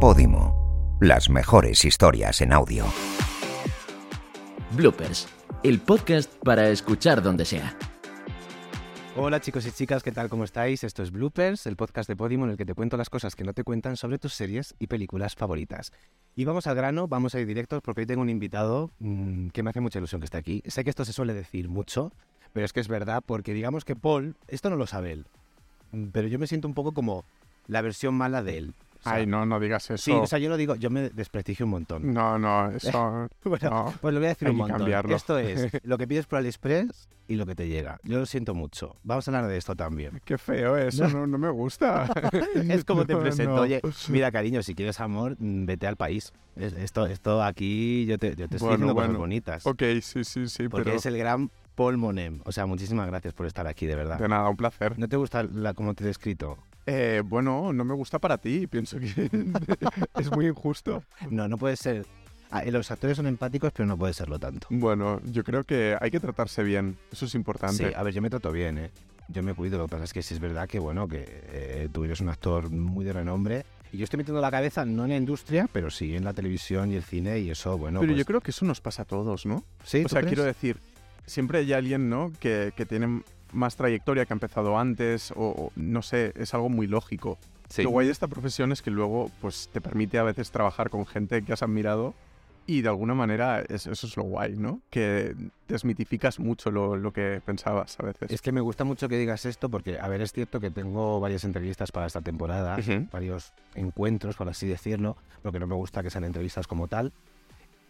Podimo. Las mejores historias en audio. Bloopers, el podcast para escuchar donde sea. Hola chicos y chicas, ¿qué tal? ¿Cómo estáis? Esto es Bloopers, el podcast de Podimo en el que te cuento las cosas que no te cuentan sobre tus series y películas favoritas. Y vamos al grano, vamos a ir directos porque hoy tengo un invitado mmm, que me hace mucha ilusión que esté aquí. Sé que esto se suele decir mucho, pero es que es verdad porque digamos que Paul, esto no lo sabe él, mm, pero yo me siento un poco como la versión mala de él. Sea, Ay, no, no digas eso. Sí, o sea, yo lo digo, yo me desprestigio un montón. No, no, eso. bueno, no, pues lo voy a decir hay un montón. cambiarlo. Esto es lo que pides por AliExpress y lo que te llega. Yo lo siento mucho. Vamos a hablar de esto también. Qué feo eso, no, no me gusta. es como te presento. Oye, mira, cariño, si quieres amor, mm, vete al país. Es- Esto, esto aquí, yo te, yo te estoy Bueno, diciendo cosas bueno. bonitas. Ok, sí, sí, sí, Porque pero. es el gran Paul Monem. O sea, muchísimas gracias por estar aquí, de verdad. De nada, un placer. ¿No te gusta la, cómo te he descrito? Eh, bueno, no me gusta para ti. Pienso que es muy injusto. No, no puede ser. Ah, los actores son empáticos, pero no puede serlo tanto. Bueno, yo creo que hay que tratarse bien. Eso es Sí, importante. a ver, yo me trato bien, ¿eh? Yo me cuido. Lo que pasa es que sí es verdad que, bueno, que eh, tú eres un actor muy de renombre. Y yo estoy metiendo la cabeza no en la industria, pero sí en la televisión y el cine y eso, bueno. pero pues, yo creo que eso nos pasa a todos, ¿no? ¿Sí? O ¿Tú sea, crees? quiero decir, siempre hay alguien, ¿no? Que, que tiene más trayectoria, que ha empezado antes, o, o no sé, es algo muy lógico. Sí. Lo guay de esta profesión es que luego pues te permite a veces trabajar con gente que has admirado y de alguna manera es- eso es lo guay, ¿no? Que desmitificas mucho lo, lo que pensabas a veces. Es que me gusta mucho que digas esto porque, a ver, es cierto que tengo varias entrevistas para esta temporada, Ujú. varios encuentros, por así decirlo, porque no me gusta que sean entrevistas como tal.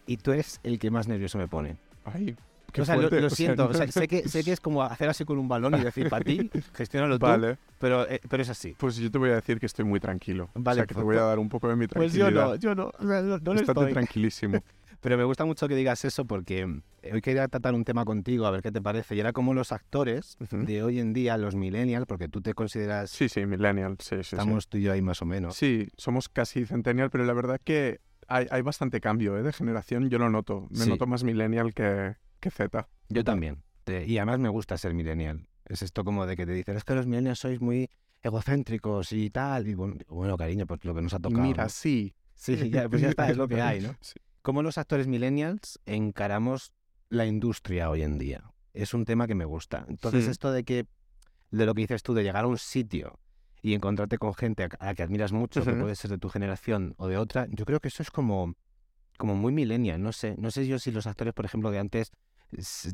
Y tú eres el que más nervioso me pone. Ay, o sea, lo, o sea, siento, o no- sea, sé, que, sé que es como hacer así con un balón y decir para ti, gestiónalo tú, Vale, pero, eh, pero es así. pues yo te voy a decir que estoy muy tranquilo. Vale, o sea, que te pues- voy a dar un poco de mi Pues tranquilidad. yo no, yo no, no, no lo estoy. tranquilísimo. Pero me gusta mucho que digas eso porque eh, hoy quería tratar un tema contigo, a ver qué te parece. Y era como los actores de hoy en día, los millennials, porque tú te consideras, Sí, sí, millennial, sí, sí, sí. estamos tú y yo ahí más o menos. Sí, somos casi centennial, pero la verdad que hay, hay bastante cambio ¿eh? de generación, yo lo noto. Me Sí. noto más millennial que, que Z. Yo también. Y además me gusta ser millennial. Es esto como de que te dicen, es que los millennials sois muy egocéntricos y tal. Y bueno, bueno, cariño, pues lo que nos ha tocado. mira, ¿no? sí. Sí, ya, pues ya está, es lo que hay, ¿no? Sí. ¿Cómo los actores millennials encaramos la industria hoy en día? Es un tema que me gusta. Entonces, esto de que, de lo que dices tú, de llegar a un sitio y encontrarte con gente a, la que admiras mucho, que puede ser de tu generación o de otra, yo creo que eso es como, como muy millennial. No sé, no sé yo si los actores, por ejemplo, de antes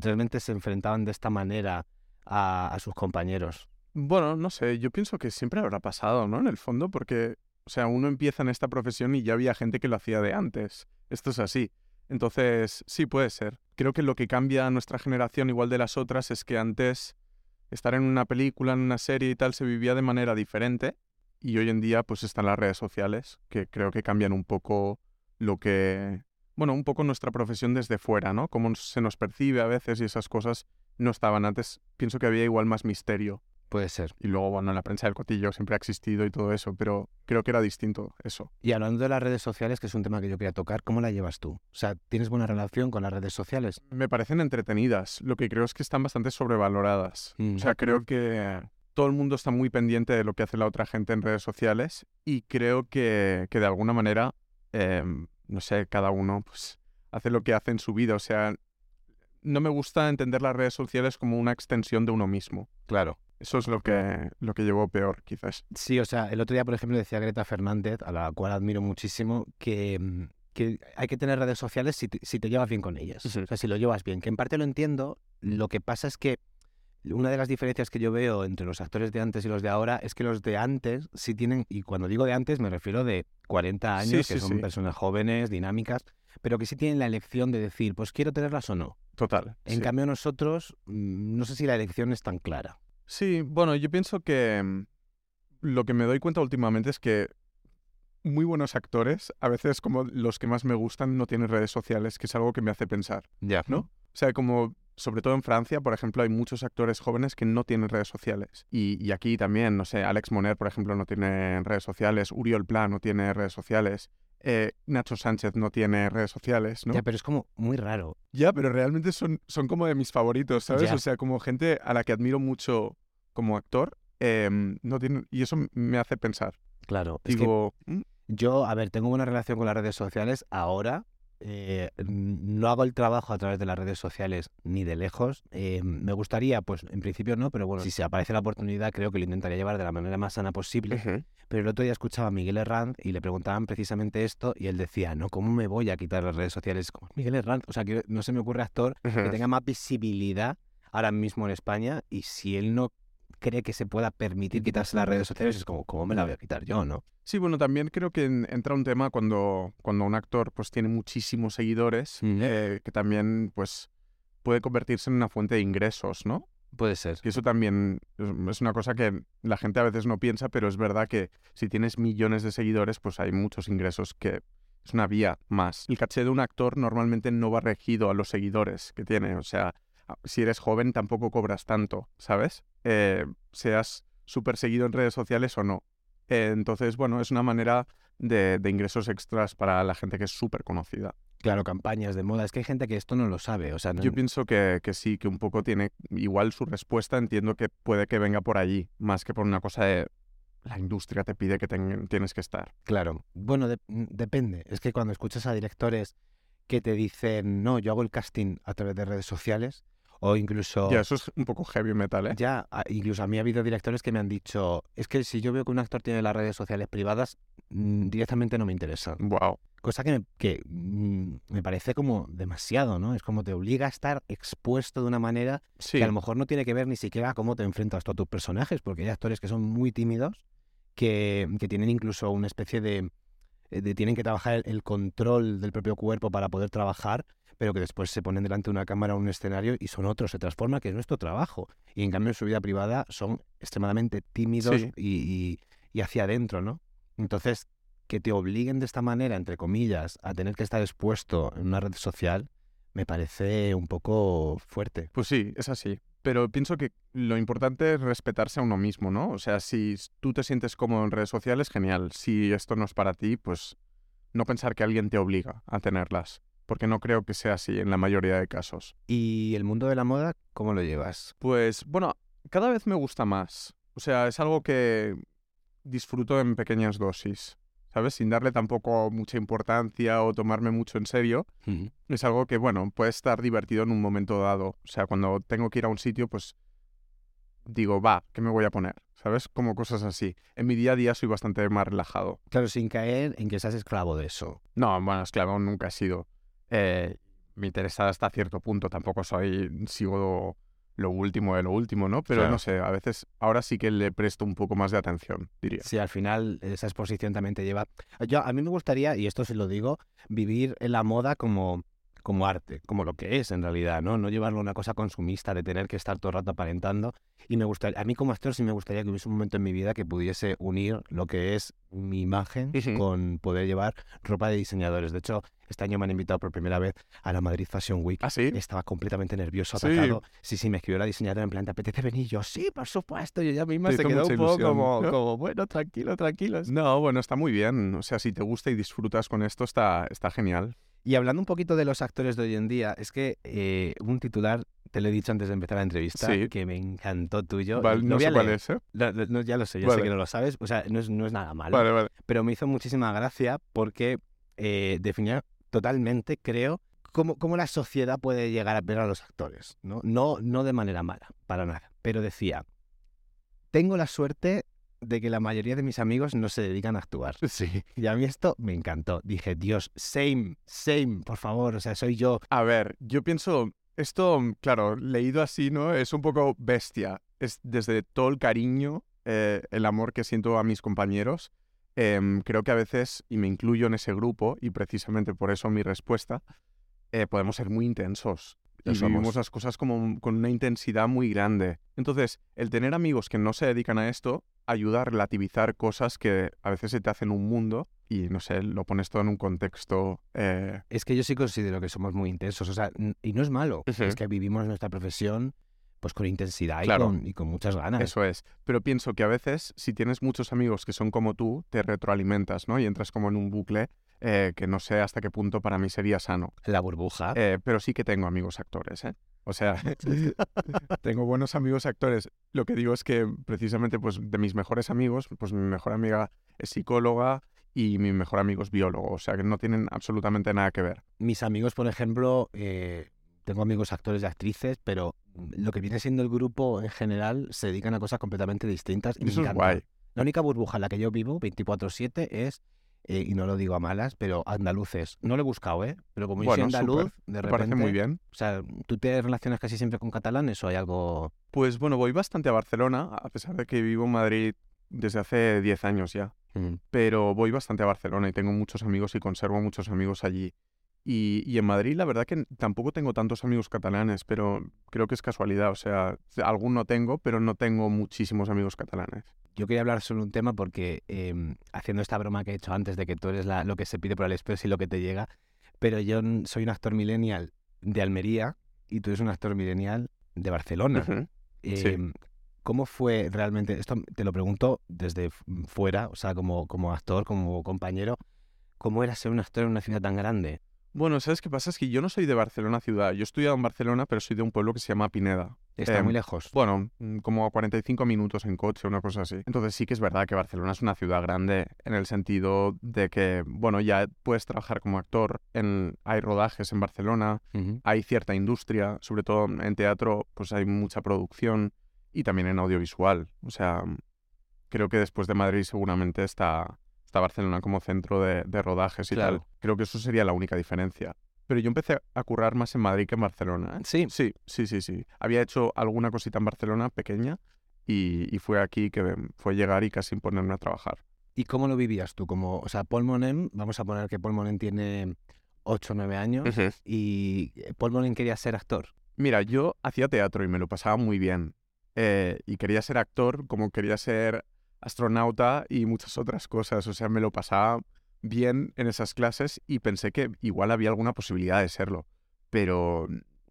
realmente se enfrentaban de esta manera a, sus compañeros. Bueno, no sé, yo pienso que siempre habrá pasado, ¿no? En el fondo, porque, o sea, uno empieza en esta profesión y ya había gente que lo hacía de antes. Esto es así. Entonces, sí, puede ser. Creo que lo que cambia a nuestra generación, igual de las otras, es que antes estar en una película, en una serie y tal, se vivía de manera diferente. Y hoy en día, pues están las redes sociales, que creo que cambian un poco lo que. Bueno, un poco nuestra profesión desde fuera, ¿no? Cómo se nos percibe a veces y esas cosas no estaban antes. Pienso que había igual más misterio. Puede ser. Y luego, bueno, la prensa del cotillo siempre ha existido y todo eso, pero creo que era distinto eso. Y hablando de las redes sociales, que es un tema que yo quería tocar, ¿cómo la llevas tú? O sea, ¿tienes buena relación con las redes sociales? Me parecen entretenidas, lo que creo es que están bastante sobrevaloradas. Mm. O sea, creo que todo el mundo está muy pendiente de lo que hace la otra gente en redes sociales y creo que, que de alguna manera, em, no sé, cada uno pues hace lo que hace en su vida. O sea, no me gusta entender las redes sociales como una extensión de uno mismo. Claro. Eso es lo que, lo que llevo peor, quizás. Sí, o sea, el otro día, por ejemplo, decía Greta Fernández, a la cual admiro muchísimo, que, mm, que hay que tener redes sociales si te, si te llevas bien con ellas. O sea, si lo llevas bien, que en parte lo entiendo. Lo que pasa es que una de las diferencias que yo veo entre los actores de antes y los de ahora es que los de antes sí tienen, y cuando digo de antes me refiero de 40 Sí, años, sí, que son sí. personas jóvenes, dinámicas, pero que sí tienen la elección de decir, pues quiero tenerlas o no. Total. En cambio nosotros, mm, no sé si la elección es tan clara. Sí, bueno, yo pienso que mm, lo que me doy cuenta últimamente es que muy buenos actores, a veces como los que más me gustan, no tienen redes sociales, que es algo que me hace pensar, Ya. ¿no? O sea, como sobre todo en Francia, por ejemplo, hay muchos actores jóvenes que no tienen redes sociales. Y, y aquí también, no sé, Alex Moner, por ejemplo, no tiene redes sociales, Uriol Pla no tiene redes sociales, eh, Nacho Sánchez no tiene redes sociales, ¿no? Ya, pero es como muy raro. Ya, pero realmente son, son como de mis favoritos, ¿sabes? Ya. O sea, como gente a la que admiro mucho como actor, em, no tienen, y eso me hace pensar. Claro. Es que Digo, "Mm, Yo, a ver, tengo una relación con las redes sociales ahora. Eh, no hago el trabajo a través de las redes sociales ni de lejos. Eh, me gustaría, pues en principio no, pero bueno, si se aparece la oportunidad, creo que lo intentaría llevar de la manera más sana posible. Pero el otro día escuchaba a Miguel Herranz y le preguntaban precisamente esto y él decía, no, ¿cómo me voy a quitar las redes sociales? Como Miguel Herranz, o sea, que no se me ocurre actor que tenga más visibilidad ahora mismo en España y si él no cree que se pueda permitir quitarse las redes sociales, es como, ¿cómo me la voy a quitar yo, no? Sí, bueno, también creo que en- entra un tema cuando, cuando un actor pues tiene muchísimos seguidores, eh, que también pues puede convertirse en una fuente de ingresos, ¿no? Puede ser. Y eso también es una cosa que la gente a veces no piensa, pero es verdad que si tienes millones de seguidores, pues hay muchos ingresos que es una vía más. El caché de un actor normalmente no va regido a los seguidores que tiene. O sea, si eres joven tampoco cobras tanto, ¿sabes? Eh, seas súper seguido en redes sociales o no. Eh, entonces, bueno, es una manera de, de ingresos extras para la gente que es súper conocida. Claro, campañas de moda. Es que hay gente que esto no lo sabe. O sea, no- Yo pienso que, que sí, que un poco tiene igual su respuesta, entiendo que puede que venga por allí, más que por una cosa de la industria te pide que ten- tienes que estar. Claro. Bueno, de- mm, depende. Es que cuando escuchas a directores que te dicen, no, yo hago el casting a través de redes sociales, o incluso... Ya, eso es un poco heavy metal, ¿eh? Ya, incluso a mí ha habido directores que me han dicho, es que si yo veo que un actor tiene las redes sociales privadas, mm, directamente no me interesan. Wow. Cosa que, me, que mm, me parece como demasiado, ¿no? Es como te obliga a estar expuesto de una manera Sí, que a lo mejor no tiene que ver ni siquiera a cómo te enfrentas tú a tus personajes, porque hay actores que son muy tímidos, que, que tienen incluso una especie de, eh, de- tienen que trabajar el, el control del propio cuerpo para poder trabajar, pero que después se ponen delante de una cámara o un escenario y son otros, se transforma, que es nuestro trabajo. Y en cambio en su vida privada son extremadamente tímidos Sí. y, y- y hacia adentro, ¿no? Entonces, que te obliguen de esta manera, entre comillas, a tener que estar expuesto en una red social, me parece un poco fuerte. pues sí, es así. Pero pienso que lo importante es respetarse a uno mismo, ¿no? O sea, si tú te sientes cómodo en redes sociales, genial. Si esto no es para ti, pues no pensar que alguien te obliga a tenerlas. Porque no creo que sea así en la mayoría de casos. ¿Y el mundo de la moda, cómo lo llevas? Pues bueno, cada vez me gusta más. O sea, es algo que disfruto en pequeñas dosis, ¿sabes? Sin darle tampoco mucha importancia o tomarme mucho en serio. Es algo que, bueno, puede estar divertido en un momento dado. O sea, cuando tengo que ir a un sitio, pues digo, va, ¿qué me voy a poner? ¿Sabes? Como cosas así. En mi día a día soy bastante más relajado. Claro, sin caer en que seas esclavo de eso. No, bueno, esclavo nunca he sido. Eh, me interesa hasta cierto punto. Tampoco soy, sigo lo último de lo último, ¿no? Pero Claro. no sé, a veces, ahora sí que le presto un poco más de atención, diría. Si al final esa exposición también te lleva... Yo, a mí me gustaría, y esto se lo digo, vivir en la moda como, como arte, como lo que es en realidad, ¿no? No llevarlo a una cosa consumista de tener que estar todo el rato aparentando. Y me gustaría, a mí como actor sí me gustaría que hubiese un momento en mi vida que pudiese unir lo que es mi imagen Ujú. con poder llevar ropa de diseñadores. De hecho, este año me han invitado por primera vez a la Madrid Fashion Week. ¿Ah, sí? Estaba completamente nervioso, Sí. atacado. Sí, sí, me escribió la diseñadora en plan, ¿te apetece venir? Yo, sí, por supuesto. Y ella misma Te se quedó un poco como, ¿no? como, bueno, tranquilo, tranquilos. No, bueno, está muy bien. O sea, si te gusta y disfrutas con esto, está, está genial. Y hablando un poquito de los actores de hoy en día, es que eh, un titular, te lo he dicho antes de empezar la entrevista, Sí. que me encantó tuyo. Vale, Lo no a sé cuál es, ¿eh? No, ya lo sé, ya Vale. sé que no lo sabes. O sea, no es, no es nada malo. Vale, vale. Pero me hizo muchísima gracia porque eh, definía totalmente, creo, cómo, cómo la sociedad puede llegar a ver a los actores. ¿no? No, no de manera mala, para nada. Pero decía, tengo la suerte de que la mayoría de mis amigos no se dedican a actuar. Sí. Y a mí esto me encantó. Dije, Dios, same, same, por favor. O sea, soy yo. A ver, yo pienso, esto, claro, leído así, ¿no? Es un poco bestia. Es desde todo el cariño, eh, el amor que siento a mis compañeros. Em, creo que a veces, y me incluyo en ese grupo, y precisamente por eso mi respuesta, eh, podemos ser muy intensos. Y somos. vivimos las cosas como con una intensidad muy grande. Entonces, el tener amigos que no se dedican a esto ayuda a relativizar cosas que a veces se te hacen un mundo y, no sé, lo pones todo en un contexto eh, Es que yo sí considero que somos muy intensos. O sea, y no es malo. Es que vivimos nuestra profesión pues con intensidad y, con, y con muchas ganas. Eso es. Pero pienso que a veces, si tienes muchos amigos que son como tú, te retroalimentas, ¿no? Y entras como en un bucle eh, que no sé hasta qué punto para mí sería sano. La burbuja. Eh, pero sí que tengo amigos actores, ¿eh? O sea, tengo buenos amigos actores. Lo que digo es que precisamente, pues, de mis mejores amigos, pues mi mejor amiga es psicóloga y mi mejor amigo es biólogo, o sea que no tienen absolutamente nada que ver. Mis amigos, por ejemplo, eh, tengo amigos actores y actrices, pero lo que viene siendo el grupo en general se dedican a cosas completamente distintas. Y me Eso es guay. La única burbuja en la que yo vivo, 24-7, es, eh, y no lo digo a malas, pero andaluces. No lo he buscado, ¿eh? Pero como yo soy andaluz, de Me repente... parece muy bien. O sea, ¿tú te relacionas casi siempre con catalanes o hay algo...? Pues bueno, voy bastante a Barcelona, a pesar de que vivo en Madrid desde hace 10 años ya. Mm. pero voy bastante a Barcelona y tengo muchos amigos y conservo muchos amigos allí. Y, y en Madrid la verdad que tampoco tengo tantos amigos catalanes, pero creo que es casualidad. O sea, alguno tengo, pero no tengo muchísimos amigos catalanes. Yo quería hablar sobre un tema porque, eh, haciendo esta broma que he hecho antes de que tú eres la- lo que se pide por el Express y lo que te llega, pero yo soy un actor millennial de Almería y tú eres un actor millennial de Barcelona. Ujú. Eh, ¿Cómo fue realmente? Esto te lo pregunto desde fuera, o sea, como, como actor, como compañero. ¿Cómo era ser un actor en una ciudad tan grande? Bueno, ¿sabes qué pasa? Es que yo no soy de Barcelona ciudad. Yo he estudiado en Barcelona, pero soy de un pueblo que se llama Pineda. Está Em, muy lejos. Bueno, mm, como a 45 minutos en coche, una cosa así. Entonces sí que es verdad que Barcelona es una ciudad grande en el sentido de que, bueno, ya puedes trabajar como actor, en, hay rodajes en Barcelona, hay cierta industria, sobre todo en teatro, pues hay mucha producción y también en audiovisual. O sea, creo que después de Madrid seguramente está, está Barcelona como centro de, de rodajes y Claro. tal. Creo que eso sería la única diferencia. Pero yo empecé a currar más en Madrid que en Barcelona. ¿eh? Sí. Sí, sí, sí, sí. Había hecho alguna cosita en Barcelona pequeña y, y fue aquí que em, fue llegar y casi ponerme a trabajar. ¿Y cómo lo vivías tú? Como, o sea, Paul Monem, vamos a poner que Paul Monem tiene 8 o 9 años y eh, Paul Monem quería ser actor. Mira, yo hacía teatro y me lo pasaba muy bien. Eh, y quería ser actor como quería ser astronauta y muchas otras cosas. O sea, me lo pasaba bien en esas clases y pensé que igual había alguna posibilidad de serlo. Pero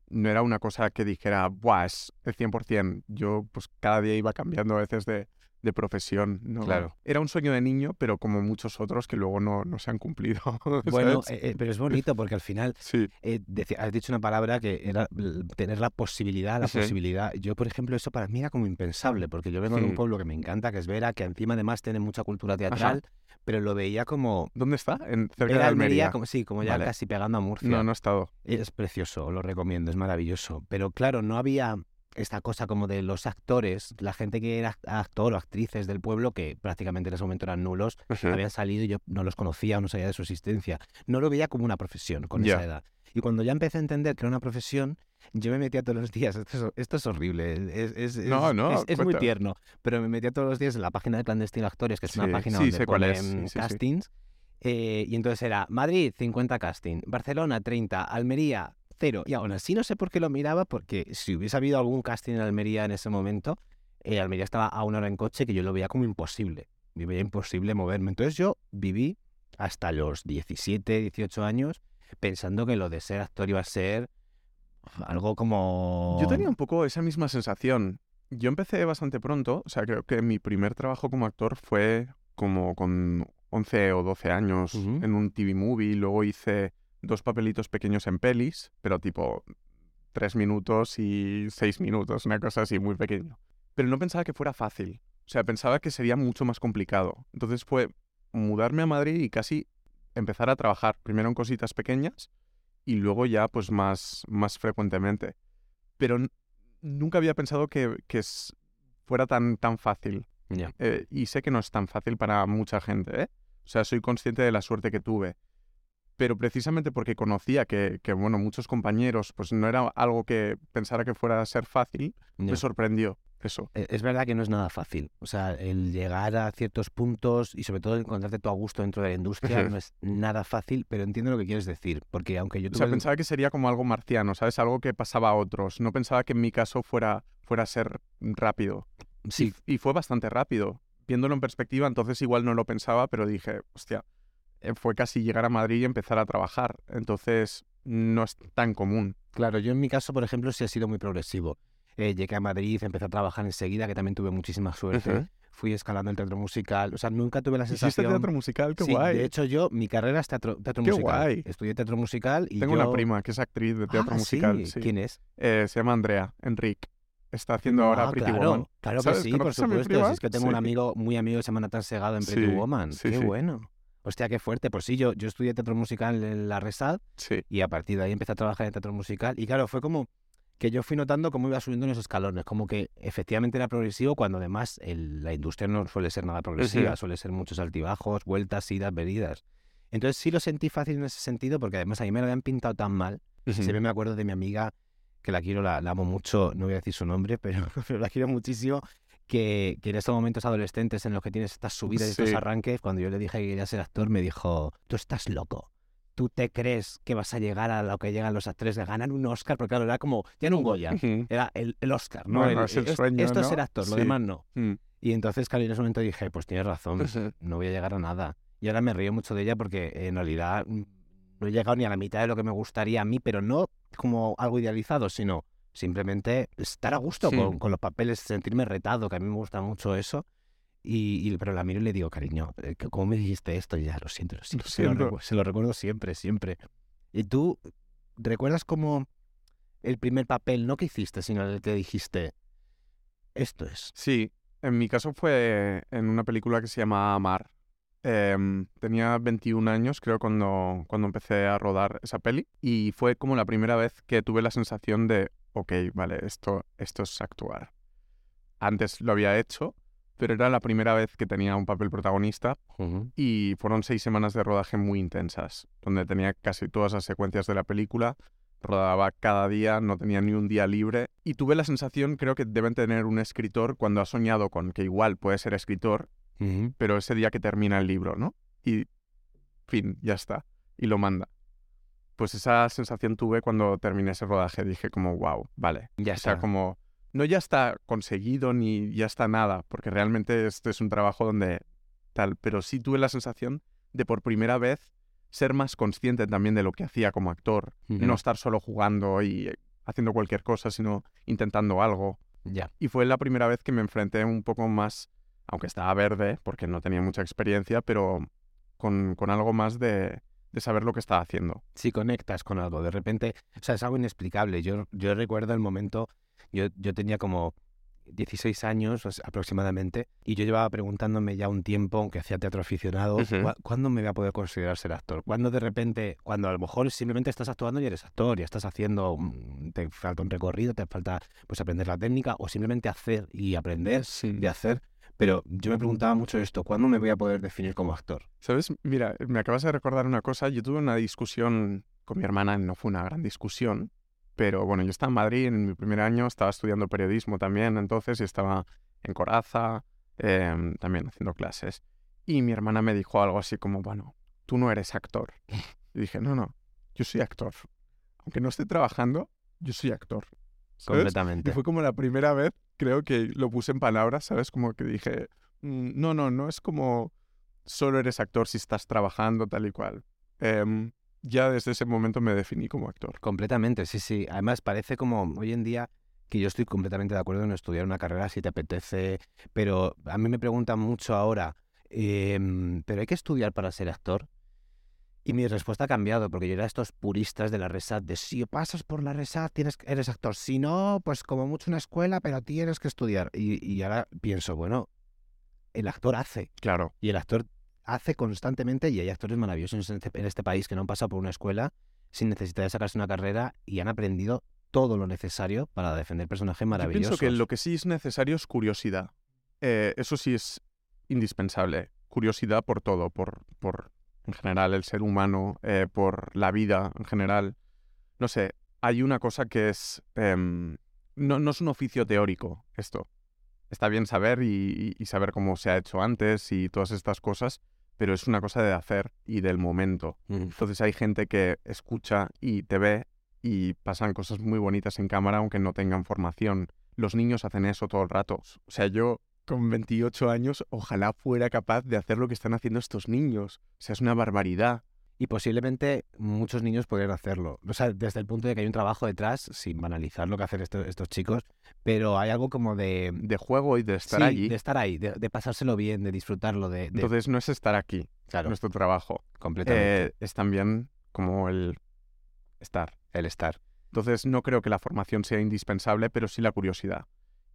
no era una cosa que dijera, ¡buah! Es el 100%. Yo, pues cada día iba cambiando a veces de, de profesión. ¿no? Claro. Era un sueño de niño, pero como muchos otros que luego no, no se han cumplido. Bueno, ¿sabes? eh, eh, pero es bonito porque al final sí. eh, has dicho una palabra que era tener la posibilidad, la posibilidad. Yo, por ejemplo, eso para mí era como impensable, porque yo vengo de un pueblo que me encanta, que es Vera, que encima además tiene mucha cultura teatral, pero lo veía como... ¿Dónde está? En, cerca de Almería, Almería. como, sí, como ya Vale. casi pegando a Murcia. No, no he estado. Es precioso, lo recomiendo, es maravilloso. Pero claro, no había esta cosa como de los actores, la gente que era actor o actrices del pueblo, que prácticamente en ese momento eran nulos, habían salido y yo no los conocía o no sabía de su existencia. No lo veía como una profesión con esa edad. Y cuando ya empecé a entender que era una profesión, yo me metía todos los días, esto es, esto es horrible, es, es- es- No, no, es- es muy tierno, pero me metía todos los días en la página de Clandestino Actores, que es una página sí, donde ponen castings, eh, y entonces era Madrid 50 casting, Barcelona 30, Almería 0. Y aún así no sé por qué lo miraba, porque si hubiese habido algún casting en Almería en ese momento, eh, Almería estaba a una hora en coche que yo lo veía como imposible. Me veía imposible moverme. Entonces yo viví hasta los 17, 18 años pensando que lo de ser actor iba a ser algo como... Yo tenía un poco esa misma sensación. Yo empecé bastante pronto, o sea, creo que mi primer trabajo como actor fue como con 11 o 12 años en un TV movie, luego hice dos papelitos pequeños en pelis, pero tipo tres minutos y seis minutos, una cosa así muy pequeño. Pero no pensaba que fuera fácil, o sea, pensaba que sería mucho más complicado. Entonces fue mudarme a Madrid y casi empezar a trabajar primero en cositas pequeñas y luego ya pues más, más frecuentemente. Pero nunca había pensado que, que es- fuera tan, tan fácil. Ya. Eh, y sé que no es tan fácil para mucha gente, ¿eh? O sea, soy consciente de la suerte que tuve. Pero precisamente porque conocía que, que, bueno, muchos compañeros, pues no era algo que pensara que fuera a ser fácil, me sorprendió eso. E- Es verdad que no es nada fácil. O sea, el llegar a ciertos puntos y sobre todo encontrarte tú a gusto dentro de la industria no es nada fácil, pero entiendo lo que quieres decir. Porque aunque yo O sea, el- pensaba que sería como algo marciano, ¿sabes? Algo que pasaba a otros. No pensaba que en mi caso fuera, fuera a ser rápido. Y Sí, f- Y, fue bastante rápido. Viéndolo en perspectiva, entonces igual no lo pensaba, pero dije, hostia, fue casi llegar a Madrid y empezar a trabajar. Entonces, no es tan común. claro, yo en mi caso, por ejemplo, sí ha sido muy progresivo. Eh, llegué a Madrid, empecé a trabajar enseguida, que también tuve muchísima suerte. Fui escalando el teatro musical. O sea, nunca tuve la ¿Hiciste sensación... teatro musical? ¡Qué Sí, guay! de hecho yo, mi carrera es teatro, teatro ¡Qué musical. guay! Estudié teatro musical y Tengo yo... una prima que es actriz de teatro Ah, musical. sí. sí. ¿Quién es? Eh, se llama Andrea Enrique. Está haciendo ahora Ah, Pretty claro, Woman. Claro que ¿Sabes? sí, por ¿Conoces a mi supuesto. Si es que tengo un amigo muy amigo que se llama Natán Segado en Pretty Sí, Woman. sí, Qué bueno. Hostia, qué fuerte. Pues sí, yo, yo estudié teatro musical en la Resad Sí. y a partir de ahí empecé a trabajar en teatro musical. Y claro, fue como que yo fui notando cómo iba subiendo en esos escalones, como que efectivamente era progresivo cuando además el- la industria no suele ser nada progresiva, Ujú. suele ser muchos altibajos, vueltas, idas, venidas. Entonces sí lo sentí fácil en ese sentido porque además a mí me lo habían pintado tan mal. Siempre me acuerdo de mi amiga, que la quiero, la, la amo mucho, no voy a decir su nombre, pero, pero la quiero muchísimo, que, que en estos momentos adolescentes en los que tienes estas subidas y estos Sí. arranques, cuando yo le dije que quería ser actor, me dijo, tú estás loco. ¿Tú te crees que vas a llegar a lo que llegan los actores de ganar un Oscar? Porque claro, era como, ya no un Goya, era el, el Oscar, ¿no? Bueno, El- es el es- sueño, esto es ¿no? ser actor, lo Sí. demás no. Mm. Y entonces, claro, en ese momento dije, pues tienes razón, Ujú. no voy a llegar a nada. Y ahora me río mucho de ella porque en realidad mm, no he llegado ni a la mitad de lo que me gustaría a mí, pero no como algo idealizado, sino simplemente estar a gusto Sí. con, con los papeles, sentirme retado, que a mí me gusta mucho eso. Y, y- pero la miro y le digo, cariño, eh, que- ¿cómo me dijiste esto? Y ya, lo siento, lo siento. Se, lo se lo recuerdo siempre, siempre. ¿Y tú recuerdas como el primer papel, no que hiciste, sino el que dijiste, esto es? Sí, en mi caso fue en una película que se llama Amar. Em, tenía 21 años, creo, cuando, cuando empecé a rodar esa peli. Y fue como la primera vez que tuve la sensación de, ok, vale, esto, esto es actuar. Antes lo había hecho, pero era la primera vez que tenía un papel protagonista y fueron seis semanas de rodaje muy intensas, donde tenía casi todas las secuencias de la película, rodaba cada día, no tenía ni un día libre, y tuve la sensación, creo que deben tener un escritor cuando ha soñado con que igual puede ser escritor, pero ese día que termina el libro, ¿no? Y fin, ya está, y lo manda. Pues esa sensación tuve cuando terminé ese rodaje, dije como, wow, vale, Ya o sea, está. como no ya está conseguido ni ya está nada, porque realmente este es un trabajo donde tal, pero sí tuve la sensación de por primera vez ser más consciente también de lo que hacía como actor, no estar solo jugando y haciendo cualquier cosa, sino intentando algo. Ya. Y fue la primera vez que me enfrenté un poco más, aunque estaba verde, porque no tenía mucha experiencia, pero con, con algo más de, de saber lo que estaba haciendo. si conectas con algo, de repente, o sea, es algo inexplicable. Yo, yo recuerdo el momento, yo, yo tenía como 16 años aproximadamente y yo llevaba preguntándome ya un tiempo, aunque hacía teatro aficionado, Ujú. ¿cuá- ¿cuándo me voy a poder considerar ser actor? ¿Cuándo de repente, cuando a lo mejor simplemente estás actuando y eres actor, y estás haciendo, te falta un recorrido, te falta pues aprender la técnica o simplemente hacer y aprender de hacer? Pero yo me preguntaba mucho esto, ¿cuándo me voy a poder definir como actor? ¿Sabes? Mira, me acabas de recordar una cosa. Yo tuve una discusión con mi hermana, no fue una gran discusión, pero bueno, yo estaba en Madrid en mi primer año, estaba estudiando periodismo también, entonces, y estaba en Coraza, em, también haciendo clases. Y mi hermana me dijo algo así como, bueno, tú no eres actor. Y dije, no, no, yo soy actor. Aunque no esté trabajando, yo soy actor. ¿Sabes? Y Completamente. fue como la primera vez, creo que lo puse en palabras, ¿sabes? Como que dije, "Mm, no, no, no es como solo eres actor si estás trabajando tal y cual. Em, ya desde ese momento me definí como actor. Completamente, sí, sí. Además, parece como hoy en día que yo estoy completamente de acuerdo en estudiar una carrera si te apetece, pero a mí me preguntan mucho ahora, em, ¿pero hay que estudiar para ser actor? Y mi respuesta ha cambiado, porque yo era estos puristas de la RESAT, de si pasas por la RESAT tienes, eres actor, si no, pues como mucho una escuela, pero tienes que estudiar. Y, y ahora pienso, bueno, el actor hace, Claro, y el actor hace constantemente, y hay actores maravillosos en este, en este país que no han pasado por una escuela sin necesidad de sacarse una carrera y han aprendido todo lo necesario para defender personajes yo maravillosos. pienso que lo que sí es necesario es curiosidad. Eh, eso sí es indispensable. Curiosidad por todo, por, por en general el ser humano, eh, por la vida en general. No sé, hay una cosa que es... em, no, no es un oficio teórico esto. Está bien saber y, y- y saber cómo se ha hecho antes y todas estas cosas, pero es una cosa de hacer y del momento. Mm. Entonces hay gente que escucha y te ve y pasan cosas muy bonitas en cámara aunque no tengan formación. Los niños hacen eso todo el rato. O sea, yo con 28 años ojalá fuera capaz de hacer lo que están haciendo estos niños. O sea, es una barbaridad. Y posiblemente muchos niños podrían hacerlo. O sea, desde el punto de que hay un trabajo detrás, sin banalizar lo que hacen esto- estos chicos, pero hay algo como de... De juego y de estar sí, allí. de estar ahí, de, de pasárselo bien, de disfrutarlo, de... de- Entonces no es estar aquí, claro, nuestro trabajo. completamente. Eh, es también como el estar. el estar. Entonces no creo que la formación sea indispensable, pero sí la curiosidad.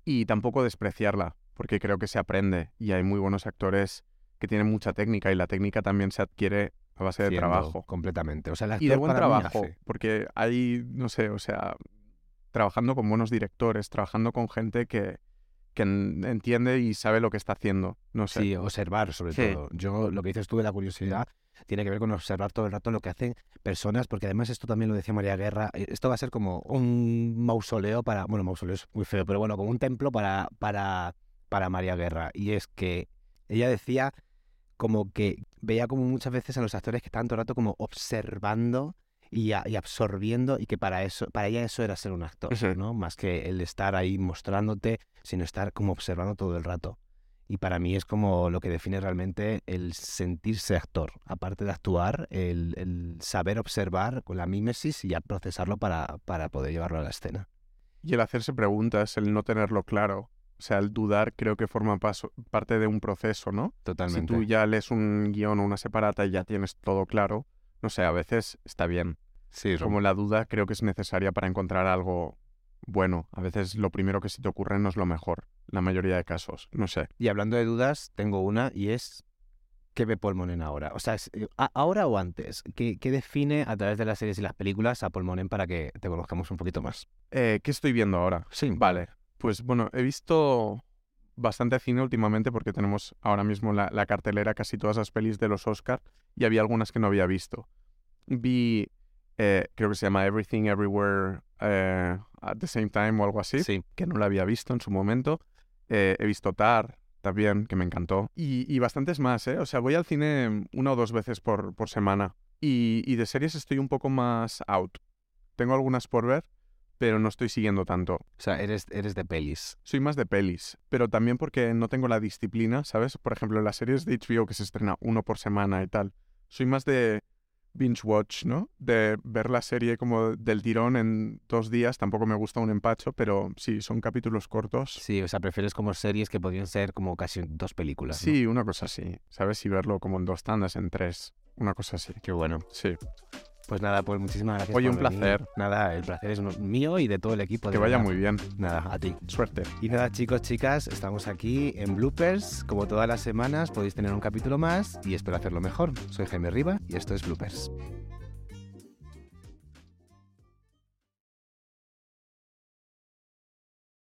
Y tampoco despreciarla, porque creo que se aprende y hay muy buenos actores que tiene mucha técnica y la técnica también se adquiere a base de trabajo. Completamente. O sea, el Y de actor buen para trabajo, porque hay, no sé, o sea, trabajando con buenos directores, trabajando con gente que, que en- entiende y sabe lo que está haciendo. No sé. Sí, observar sobre Sí. todo. Yo, lo que dices tú de la curiosidad, tiene que ver con observar todo el rato lo que hacen personas, porque además esto también lo decía María Guerra, eh, esto va a ser como un mausoleo para, bueno, mausoleo es muy feo, pero bueno, como un templo para, para, para María Guerra. Y es que ella decía como que veía como muchas veces a los actores que estaban todo el rato como observando y, a- y absorbiendo y que para eso para ella eso era ser un actor, Ujú. ¿no? Más que el estar ahí mostrándote, sino estar como observando todo el rato. Y para mí es como lo que define realmente el sentirse actor. Aparte de actuar, el, el saber observar con la mímesis y ya procesarlo para, para poder llevarlo a la escena. Y el hacerse preguntas, el no tenerlo claro. O sea, el dudar creo que forma paso- parte de un proceso, ¿no? Si Totalmente. tú ya lees un guion o una separata y ya tienes todo claro, no sé, a veces está bien. Sí. Como la duda creo que es necesaria para encontrar algo bueno. A veces lo primero que se te ocurre no es lo mejor, la mayoría de casos. No sé. Y hablando de dudas, tengo una y es ¿qué ve Paul Monen ahora? O sea, eh, ¿a- ¿ahora o antes? ¿Qué, qué define a través de las series y las películas a Paul Monen para que te conozcamos un poquito más? Eh, ¿Qué estoy viendo ahora? Sí, Vale, pues bueno, he visto bastante cine últimamente porque tenemos ahora mismo la, la cartelera casi todas las pelis de los Oscar y había algunas que no había visto. Vi, eh, creo que se llama Everything Everywhere eh, at the Same Time o algo así, Sí. que no la había visto en su momento. Eh, he visto Tar también, que me encantó. Y, y bastantes más, ¿eh? O sea, voy al cine una o dos veces por, por semana. Y, y de series estoy un poco más out. Tengo algunas por ver, pero no estoy siguiendo tanto. O sea, eres, eres de pelis. Soy más de pelis, pero también porque no tengo la disciplina, ¿sabes? Por ejemplo, en las series de HBO que se estrena uno por semana y tal. Soy más de binge watch, ¿no? De ver la serie como del tirón en dos días. Tampoco me gusta un empacho, pero sí, son capítulos cortos. Sí, o sea, prefieres como series que podrían ser como casi dos películas. ¿no? Sí, una cosa así, ¿sabes? Y verlo como en dos tandas, en tres. Una cosa así. Qué bueno. Sí. Pues nada, pues muchísimas gracias. Oye, por un venir. placer. Nada, el placer es mío y de todo el equipo. de Que vaya muy bien. Nada, a ti. Suerte. Y nada, chicos, chicas, estamos aquí en Bloopers. Como todas las semanas, podéis tener un capítulo más y espero hacerlo mejor. Soy Jaime Riva y esto es Bloopers.